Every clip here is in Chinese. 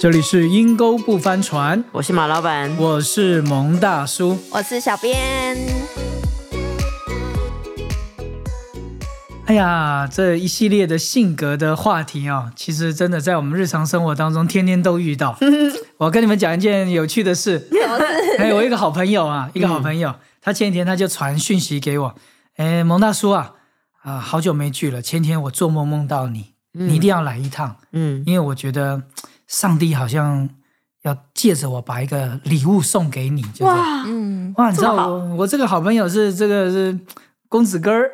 这里是阴沟不翻船，我是马老板，我是蒙大叔。我是小编。哎呀，这一系列的性格的话题哦，其实真的在我们日常生活当中天天都遇到。我跟你们讲一件有趣的事。哎，我一个好朋友啊，一个好朋友，他前几天他就传讯息给我，哎，蒙大叔啊，啊，好久没聚了，前天我做梦梦到你，你一定要来一趟，嗯，因为我觉得上帝好像要借着我把一个礼物送给你，就是。哇，嗯，哇，你知道这我我这个好朋友是这个是公子哥儿，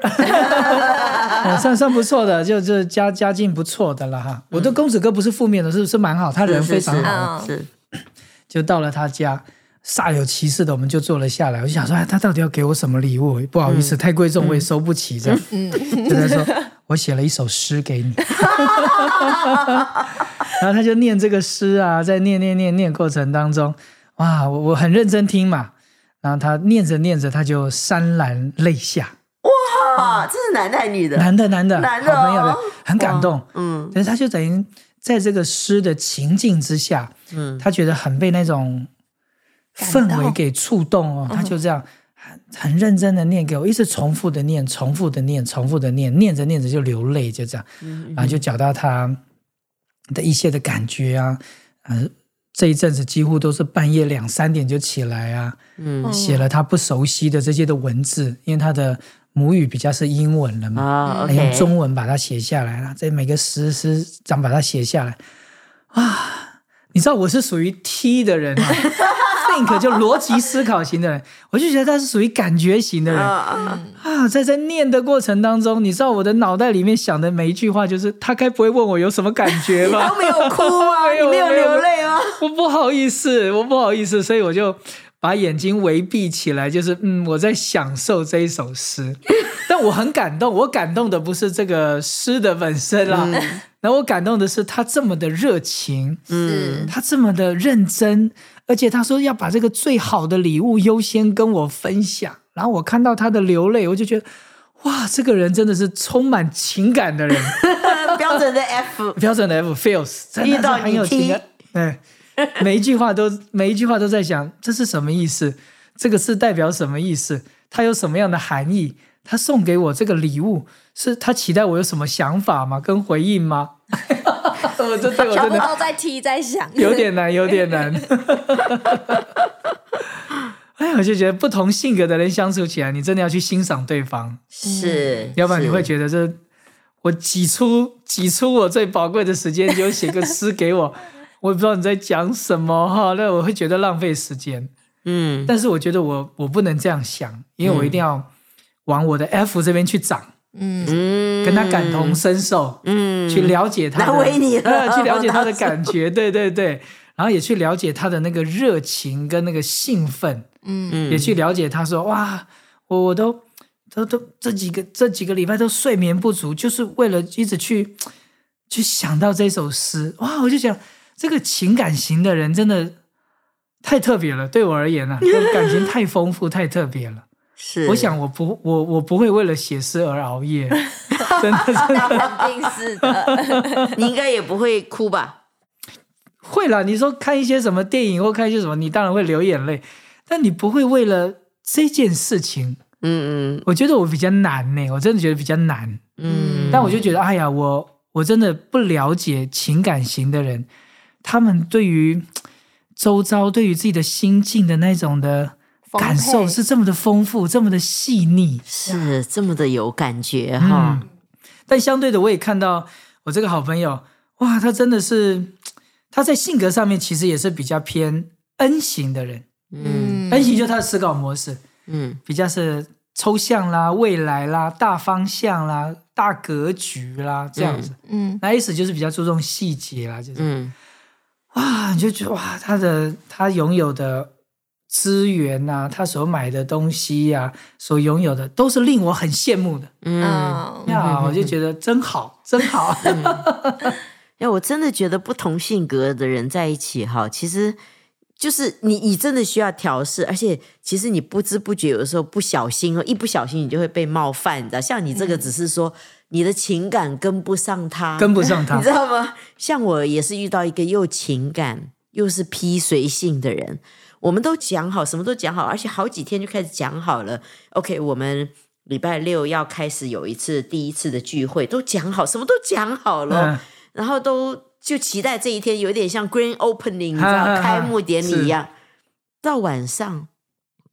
呃 算算不错的，就就家家境不错的了哈。我对公子哥不是负面的，是是蛮好，他人非常好。好是是。就到了他家，煞有其事的，我们就坐了下来。我就想说，哎，他到底要给我什么礼物？不好意思，太贵重，我也收不起。这样，就他说，我写了一首诗给你。然后他就念这个诗啊，在念念念念过程当中，哇，我我很认真听嘛。然后他念着念着，他就潸然泪下。哇，这是男的还是女的？男的，男的，男的好朋友的哦，很感动。嗯但是他就等于在这个诗的情境之下，嗯他觉得很被那种氛围给触动哦，他就这样很很认真的念给我，一直重复的念，重复的念，重复的念，念着念着就流泪，就这样，然后就讲到他的一些的感觉啊，呃，这一阵子几乎都是半夜两三点就起来啊，嗯。写了他不熟悉的这些的文字，因为他的母语比较是英文了嘛，用中文把它写下来了，这每个诗诗章把它写下来。啊！你知道我是属于 T 的人啊 ，think 就逻辑思考型的人，我就觉得他是属于感觉型的人啊啊。在在念的过程当中，你知道我的脑袋里面想的每一句话就是，他该不会问我有什么感觉吧？都没有哭啊？没有你没有流泪啊？我不好意思，我不好意思，所以我就把眼睛微闭起来，就是嗯，我在享受这一首诗。但我很感动，我感动的不是这个诗的本身啦，然后我感动的是他这么的热情，嗯他这么的认真，而且他说要把这个最好的礼物优先跟我分享。然后我看到他的流泪，我就觉得哇，这个人真的是充满情感的人。标准的 F，标准的 F feels，真的是遇到你很有情感。对，每一句话都每一句话都在想这是什么意思，这个是代表什么意思，它有什么样的含义？他送给我这个礼物，是他期待我有什么想法吗？跟回应吗？我这对我真的都在踢在想，有点难，有点难。哎，我就觉得不同性格的人相处起来，你真的要去欣赏对方，是，要不然你会得觉得这我挤出挤出我最宝贵的时间，就写个诗给我，我也不知道你在讲什么哈，那我会觉得浪费时间。嗯。但是我觉得我我不能这样想，因为我一定要往我的 F 这边去长，嗯，嗯跟他感同身受，嗯。去了解他的，难为你了。呃去了解他的感觉，对对对，然后也去了解他的那个热情跟那个兴奋，嗯。也去了解他说哇，我我都都都这几个这几个礼拜都睡眠不足，就是为了一直去去想到这首诗，哇，我就想这个情感型的人真的太特别了，对我而言啊，感情太丰富太特别了。是，我想我不我我不会为了写诗而熬夜，真的真的肯定是的。你应该也不会哭吧？会啦。你说看一些什么电影或看一些什么，你当然会流眼泪，但你不会为了这件事情。嗯嗯我觉得我比较难呢，我真的觉得比较难。嗯但我就觉得，哎呀，我我真的不了解情感型的人，他们对于周遭、对于自己的心境的那种的丰感受是这么的丰富，这么的细腻。是这么的有感觉哈。嗯，但相对的，我也看到我这个好朋友，哇，他真的是他在性格上面其实也是比较偏 N 型的人。嗯。N 型就是他的思考模式，嗯。比较是抽象啦、未来啦、大方向啦、大格局啦这样子。嗯那 S 就是比较注重细节啦，就是、嗯。哇，你就觉得哇，他的他拥有的资源呐、他所买的东西呀、所拥有的都是令我很羡慕的。嗯，嗯呀，我就觉得真好，真好。哎，我真的觉得不同性格的人在一起哈，其实就是你，你真的需要调试，而且其实你不知不觉有的时候不小心哦，一不小心你就会被冒犯，你知道？像你这个只是说你的情感跟不上他，跟不上他 你知。道吗？像我也是遇到一个又情感又是批随性的人，我们都讲好，什么都讲好，而且好几天就开始讲好了。OK，我们礼拜六要开始有一次第一次的聚会，都讲好，什么都讲好了，嗯然后都就期待这一天，有点像 Grand Opening，你知道开幕典礼一样。到晚上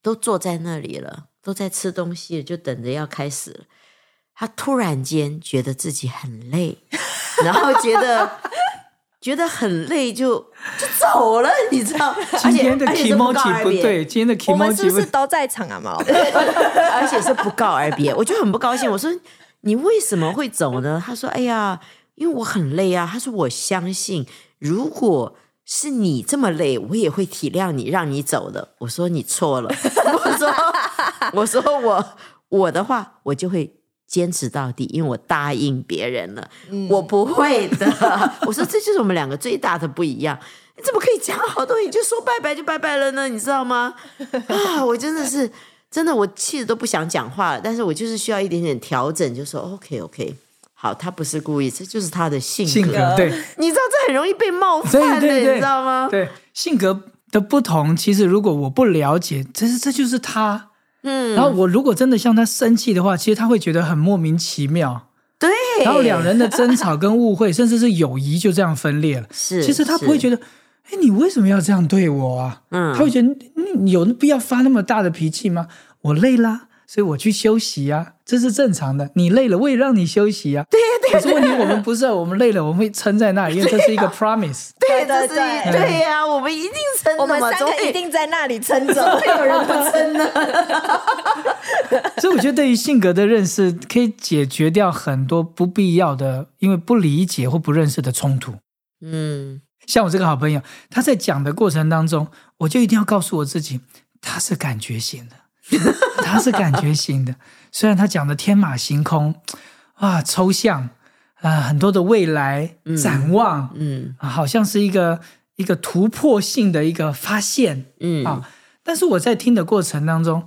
都坐在那里了，都在吃东西了，就等着要开始了。他突然间觉得自己很累，然后觉得觉得很累就，就走了，你知道？今天的而且而且是不告 emoji 而别不对，今天的我们是不不是都在场啊？毛，而且是不告而别，我就很不高兴。我说你为什么会走呢？他说：“哎呀，因为我很累啊。”他说：“我相信，如果是你这么累，我也会体谅你，让你走的。”我说：“你错了。”我说：“ 我说我我的话，我就会。”坚持到底，因为我答应别人了，我不会的。我说这就是我们两个最大的不一样。你怎么可以讲好东西就说拜拜就拜拜了呢？你知道吗？啊，我真的是真的，我气的都不想讲话了。但是我就是需要一点点调整，就说 OK OK，好，他不是故意，这就是他的性格。性格对你知道这很容易被冒犯的，对对，你知道吗？对性格的不同，其实如果我不了解，这是这就是他。嗯，然后我如果真的向他生气的话，其实他会觉得很莫名其妙。对，然后两人的争吵跟误会，甚至是友谊就这样分裂了。是，其实他不会觉得，得，哎，你为什么要这样对我啊？嗯他会觉得你你有必要发那么大的脾气吗？我累啦，所以我去休息啊，这是正常的。你累了，我也让你休息啊。对对。可是问题我们不是啊，我们累了，我们会撑在那里，因为这是一个 promise。对，对这是对对呀，我们一定撑我的嘛，们三个总一定在那里撑着。会有人不撑呢。所以我觉得对于性格的认识，可以解决掉很多不必要的，因为不理解或不认识的冲突。嗯，像我这个好朋友，他在讲的过程当中，我就一定要告诉我自己，他是感觉型的，他是感觉型的。虽然他讲的天马行空，啊，抽象啊、很多的未来展望，嗯啊，好像是一个一个突破性的一个发现嗯啊。但是我在听的过程当中，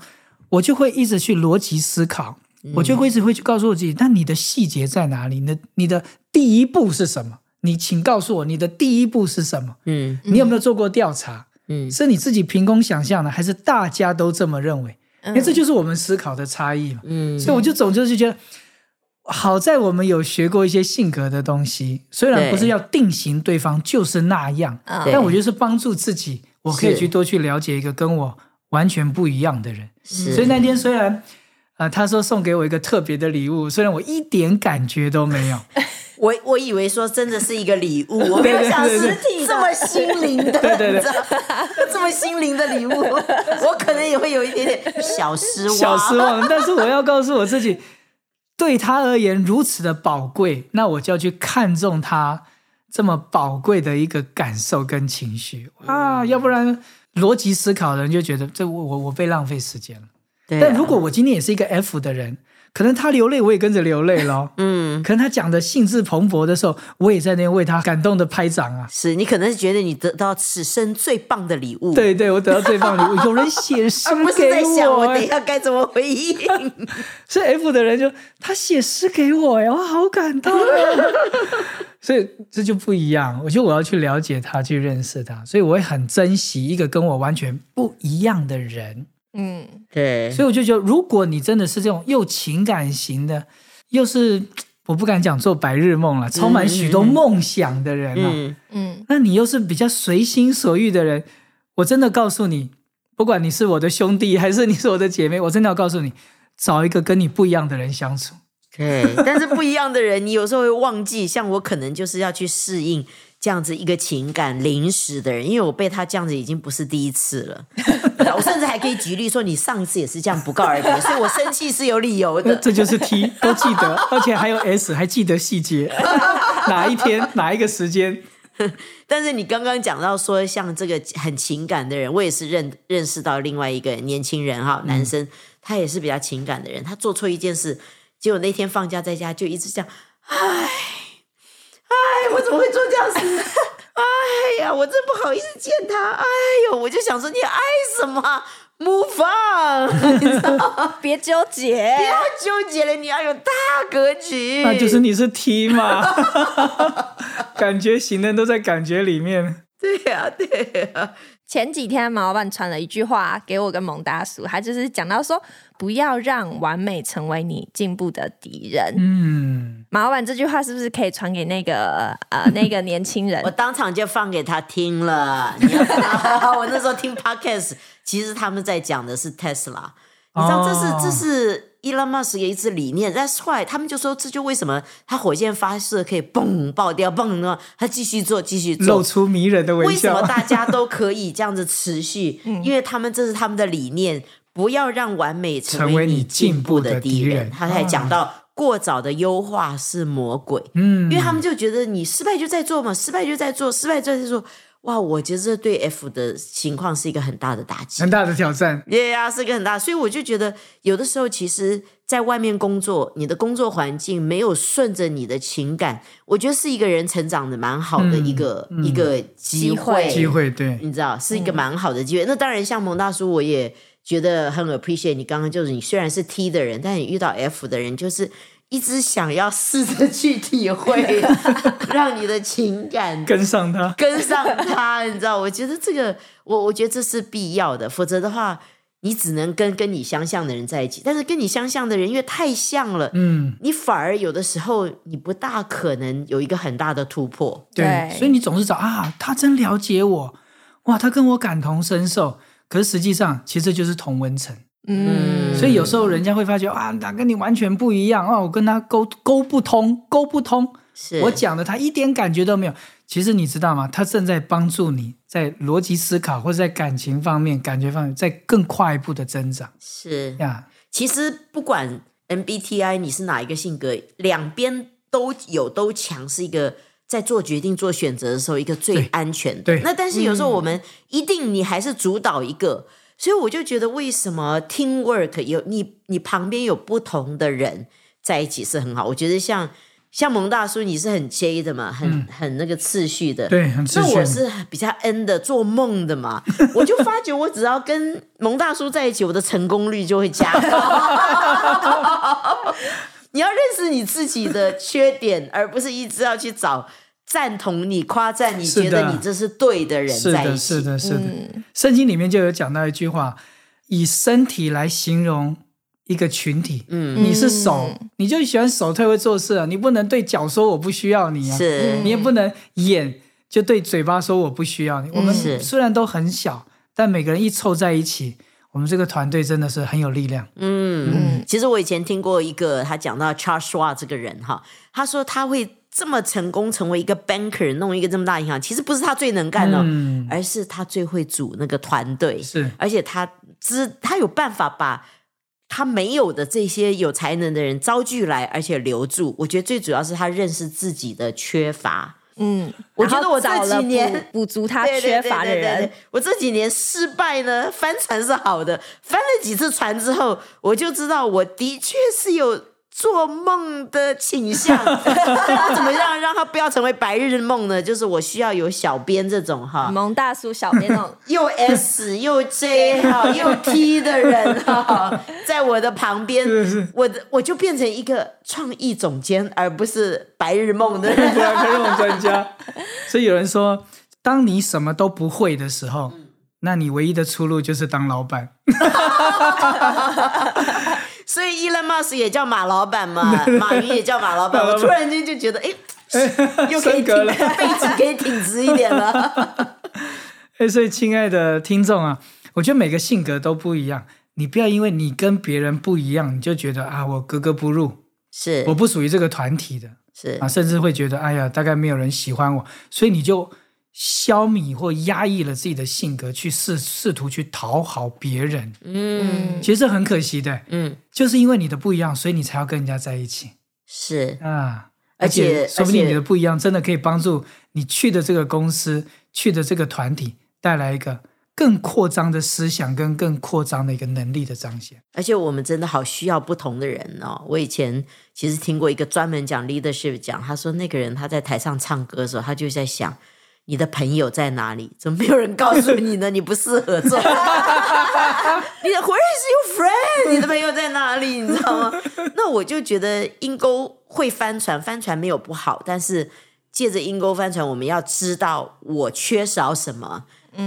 我就会一直去逻辑思考，我就会一直会去告诉我自己，那你的细节在哪里？你的你的第一步是什么？你请告诉我，你的第一步是什么？嗯你有没有做过调查？嗯是你自己凭空想象的，还是大家都这么认为？因为这就是我们思考的差异嘛。嗯所以我就总就是觉得，好在我们有学过一些性格的东西，虽然不是要定型对方就是那样，嗯但我觉得是帮助自己，我可以去多去了解一个跟我完全不一样的人。是所以那天虽然。呃，他说送给我一个特别的礼物，虽然我一点感觉都没有，我我以为说真的是一个礼物，我没有想是对对这么心灵的，这么心灵的礼物，我可能也会有一点点小失望。小失望。但是我要告诉我自己，对他而言如此的宝贵，那我就要去看重他这么宝贵的一个感受跟情绪啊，要不然逻辑思考的人就觉得这我我我被浪费时间了。对啊但如果我今天也是一个 F 的人，可能他流泪，我也跟着流泪咯。嗯，可能他讲的兴致蓬勃的时候，我也在那边为他感动的拍掌啊。是你可能是觉得你得到此生最棒的礼物，，对对，我得到最棒的礼物，有人写诗而不是给在想我我，等一下该怎么回应。所以 F 的人就他写诗给我呀，我好感动啊！所以这就不一样。我觉得我要去了解他，去认识他，所以我会很珍惜一个跟我完全不一样的人。嗯，对，所以我就觉得，如果你真的是这种又情感型的，又是我不敢讲做白日梦了，充满许多梦想的人啊，嗯，嗯，那你又是比较随心所欲的人，我真的告诉你，不管你是我的兄弟还是你是我的姐妹，我真的要告诉你，找一个跟你不一样的人相处。对，但是不一样的人，你有时候会忘记。像我可能就是要去适应这样子一个情感临时的人，因为我被他这样子已经不是第一次了。我甚至还可以举例说，你上一次也是这样不告而别，所以我生气是有理由的。这就是 T，都记得，而且还有 S，还记得细节，哪一天哪一个时间。但是你刚刚讲到说，像这个很情感的人，我也是认认识到另外一个年轻人哈，男生，他也是比较情感的人。他做错一件事，结果那天放假在家就一直这样，唉，唉，我怎么会做这样事？哎呀，我真不好意思见他。哎呦，我就想说，你爱什么啊？move on，你知道吗 别纠结不。要纠结了，你要有大格局。那就是你是 T 嘛，感觉型的人都在感觉里面。对呀、对呀、前几天马老板传了一句话给我跟蒙大叔，他就是讲到说，不要让完美成为你进步的敌人。嗯，马老板这句话是不是可以传给那个呃那个年轻人 我？当场就放给他听了。你要知道，我那时候听 podcast，其实他们在讲的是 Tesla。你知道这是、哦这是 Elon Musk 的一支理念，That's why 他们就说这就为什么他火箭发射可以嘣爆掉，嘣呢，他继续做继续做露，出迷人的微笑为什么。大家都可以这样子持续？因为他们这是他们的理念，不要让完美成成为你进进步步的的敌。人他才讲到过早的优化是魔鬼，嗯，因为他们就觉得你失败就在做嘛，失败就在做，失败就在做。哇，我觉得这对 F 的情况是一个很大的打击很。大的挑战。对呀、是一个很大，所以我就觉得有的时候，其实在外面工作，你的工作环境没有顺着你的情感，我觉得是一个人成长的蛮好的一个、一个机机会机会对，你知道，是一个蛮好的机会。那当然，像蒙大叔，我也觉得很 appreciate 你刚刚就是你虽然是 T 的人，但你遇到 F 的人，就是一直想要试着去体会，让你的情感跟上他。跟上他，你知道？我觉得这个，我我觉得这是必要的，否则的话，你只能跟跟你相像的人在一起。但是跟你相像的人因为太像了，嗯，你反而有的时候你不大可能有一个很大的突破。对，对所以你总是找啊，他真了解我，哇，他跟我感同身受。可是实际上，其实就是同温层。嗯，所以有时候人家会发觉啊，他跟你完全不一样哦，我跟他沟沟不通，沟不通。是我讲的他一点感觉都没有。其实你知道吗？他正在帮助你在逻辑思考或者在感情方面、感觉方面，在更快一步的增长是，呀。其实不管 MBTI 你是哪一个性格，两边都有都强，是一个在做决定、做选择的时候一个最安全的。对那但是有时候我们一定你还是主导一个，所以我就觉得为什么 teamwork 有你你旁边有不同的人在一起是很好。我觉得像像蒙大叔，你是很 J 的嘛，很、很那个次序的，对很次序那我是比较 N 的，做梦的嘛，我就发觉我只要跟蒙大叔在一起，我的成功率就会加高。你要认识你自己的缺点，而不是一直要去找赞同你、夸赞你，是的觉得你这是对的人是的，在一起。是的，是的。嗯圣经里面就有讲到一句话，以身体来形容一个群体。嗯，你是手，你就喜欢手特会做事啊，你不能对脚说我不需要你啊，是你也不能眼就对嘴巴说我不需要你。我们是虽然都很小，但每个人一凑在一起，我们这个团队真的是很有力量。嗯，其实我以前听过一个，他讲到 Charles Schwab 这个人哈，他说他会这么成功成为一个 banker，弄一个这么大银行，其实不是他最能干的，嗯，而是他最会组那个团队，是。而且他知他有办法把他没有的这些有才能的人招聚来，而且留住。我觉得最主要是他认识自己的缺乏。嗯，我觉得我这几年补补足他缺乏的对对对对。人，我这几年失败呢，翻船是好的，翻了几次船之后，我就知道我的确是有做梦的倾向。那 怎么样让他不要成为白日梦呢？就是我需要有小编这种哈，萌大叔小编那种 又 S 又 J 哈又 T 的人哈，在我的旁边，我的我就变成一个创意总监，而不是白日梦的人。不然可以用专家。所以有人说，当你什么都不会的时候，那你唯一的出路就是当老板。所以 Elon Musk 也叫马老板嘛，马云也叫马老板。我突然间就觉得，哎，又可以挺背脊可以挺直一点了。哎，所以亲爱的听众啊，我觉得每个性格都不一样，你不要因为你跟别人不一样，你就觉得啊，我格格不入，是。我不属于这个团体的。是。啊，甚至会觉得哎呀，大概没有人喜欢我，所以你就消弭或压抑了自己的性格，去试试图去讨好别人，嗯其实这很可惜的，嗯就是因为你的不一样，所以你才要跟人家在一起是啊。而且说不定你的不一样，真的可以帮助你去的这个公司、去的这个团体带来一个更扩张的思想跟更扩张的一个能力的彰显。而且我们真的好需要不同的人哦。我以前其实听过一个专门讲 leadership 讲，他说那个人他在台上唱歌的时候，他就在想，你的朋友在哪里？怎么没有人告诉你呢？你不适合做。你的 Where is your friend？你的朋友在哪里？你知道吗？那我就觉得阴沟会翻船，翻船没有不好，但是借着阴沟翻船，我们要知道我缺少什么，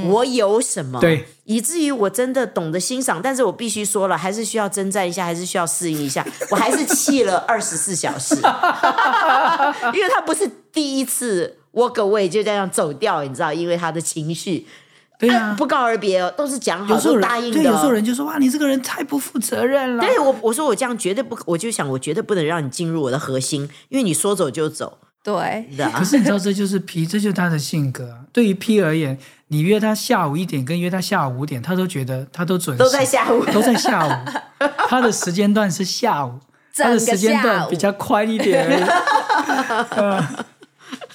我有什么，对，以至于我真的懂得欣赏。但是我必须说了，还是需要征战一下，还是需要适应一下。我还是气了二十四小时，因为他不是第一次 walk away 就这样走掉，你知道，因为他的情绪。对啊，不告而别哦，都是讲好，有时候答应的哦。对，有时候人就说哇，你这个人太不负责任了。对我我说我这样绝对不，我就想我绝对不能让你进入我的核心，因为你说走就走对，的可。是你知道，这就是 P，这就是他的性格啊。对于 P 而言，你约他下午一点跟约他下午五点，他都觉得他都准时，都在下午都在下午。他的时间段是下午，他的时间段比较宽一点而已。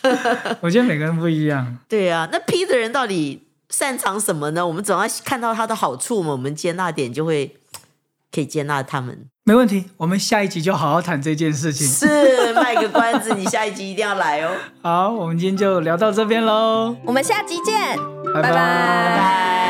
呃 我觉得每个人不一样。对啊，那 P 的人到底擅长什么呢？我们总要看到他的好处嘛，我们接纳点就会可以接纳他们。没问题，我们下一集就好好谈这件事情。是卖个关子，你下一集一定要来哦。好，我们今天就聊到这边喽，我们下集见，拜拜拜拜拜。